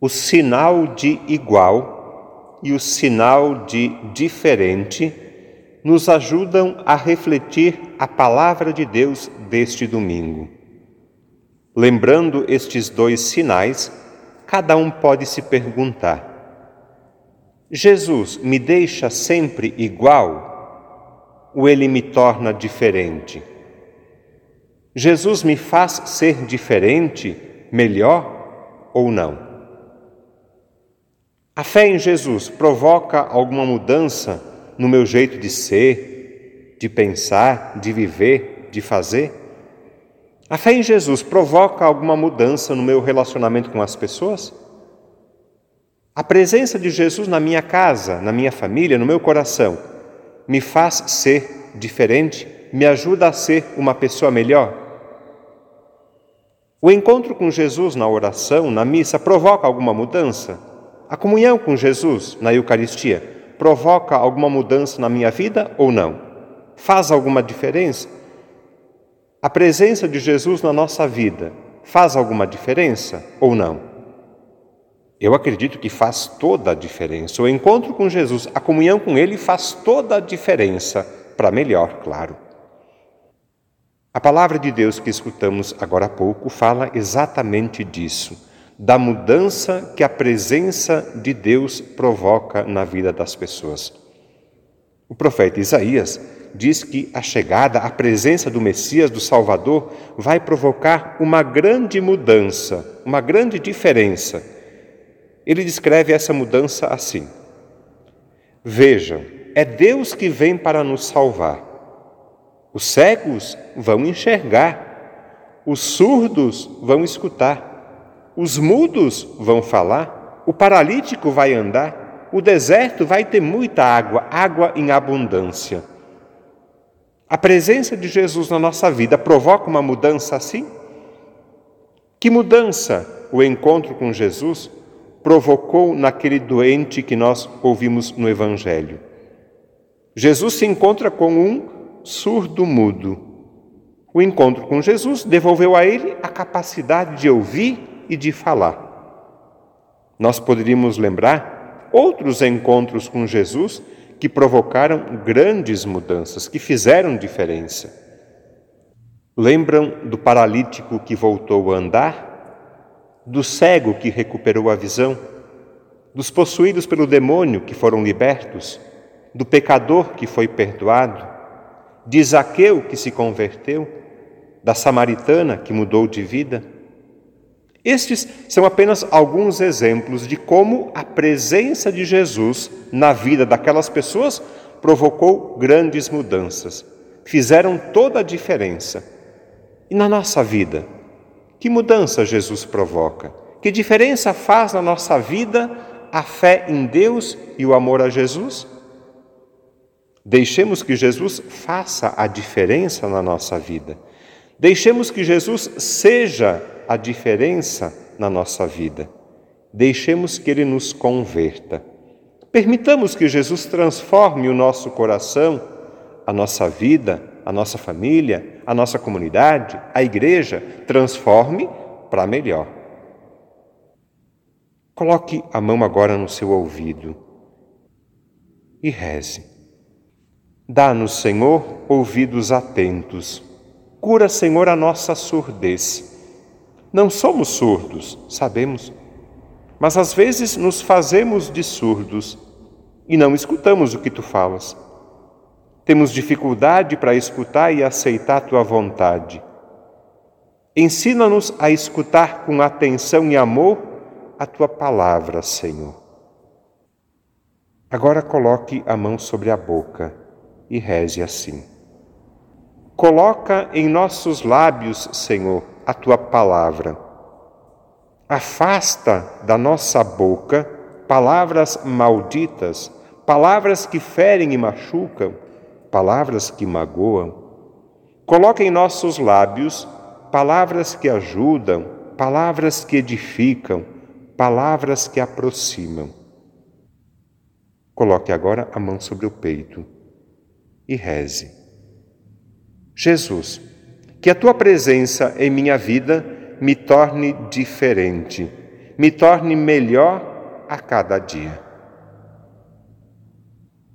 O sinal de igual e o sinal de diferente nos ajudam a refletir a palavra de Deus deste domingo. Lembrando estes dois sinais, cada um pode se perguntar: Jesus me deixa sempre igual ou ele me torna diferente? Jesus me faz ser diferente, melhor ou não? A fé em Jesus provoca alguma mudança no meu jeito de ser, de pensar, de viver, de fazer? A fé em Jesus provoca alguma mudança no meu relacionamento com as pessoas? A presença de Jesus na minha casa, na minha família, no meu coração, me faz ser diferente, me ajuda a ser uma pessoa melhor? O encontro com Jesus na oração, na missa, provoca alguma mudança? A comunhão com Jesus na Eucaristia provoca alguma mudança na minha vida ou não? Faz alguma diferença? A presença de Jesus na nossa vida faz alguma diferença ou não? Eu acredito que faz toda a diferença. O encontro com Jesus, a comunhão com Ele faz toda a diferença, para melhor, claro. A palavra de Deus que escutamos agora há pouco fala exatamente disso, da mudança que a presença de Deus provoca na vida das pessoas. O profeta Isaías diz que a chegada, a presença do Messias, do Salvador, vai provocar uma grande mudança, uma grande diferença. Ele descreve essa mudança assim: Vejam, é Deus que vem para nos salvar. Os cegos vão enxergar, os surdos vão escutar, os mudos vão falar, o paralítico vai andar, o deserto vai ter muita água, água em abundância. A presença de Jesus na nossa vida provoca uma mudança assim? Que mudança o encontro com Jesus provocou naquele doente que nós ouvimos no Evangelho? Jesus se encontra com um surdo-mudo. O encontro com Jesus devolveu a ele a capacidade de ouvir e de falar. Nós poderíamos lembrar outros encontros com Jesus que provocaram grandes mudanças, que fizeram diferença. Lembram do paralítico que voltou a andar? Do cego que recuperou a visão? Dos possuídos pelo demônio que foram libertos? Do pecador que foi perdoado? de Zaqueu que se converteu, da samaritana que mudou de vida. Estes são apenas alguns exemplos de como a presença de Jesus na vida daquelas pessoas provocou grandes mudanças, fizeram toda a diferença. E na nossa vida, que mudança Jesus provoca? Que diferença faz na nossa vida a fé em Deus e o amor a Jesus? Deixemos que Jesus faça a diferença na nossa vida. Deixemos que Jesus seja a diferença na nossa vida. Deixemos que Ele nos converta. Permitamos que Jesus transforme o nosso coração, a nossa vida, a nossa família, a nossa comunidade, a igreja, transforme para melhor. Coloque a mão agora no seu ouvido e reze. Dá-nos, Senhor, ouvidos atentos. Cura, Senhor, a nossa surdez. Não somos surdos, sabemos, mas às vezes nos fazemos de surdos e não escutamos o que tu falas. Temos dificuldade para escutar e aceitar tua vontade. Ensina-nos a escutar com atenção e amor a tua palavra, Senhor. Agora coloque a mão sobre a boca e reze assim: Coloca em nossos lábios, Senhor, a tua palavra. Afasta da nossa boca palavras malditas, palavras que ferem e machucam, palavras que magoam. Coloca em nossos lábios palavras que ajudam, palavras que edificam, palavras que aproximam. Coloque agora a mão sobre o peito e reze. Jesus, que a tua presença em minha vida me torne diferente, me torne melhor a cada dia.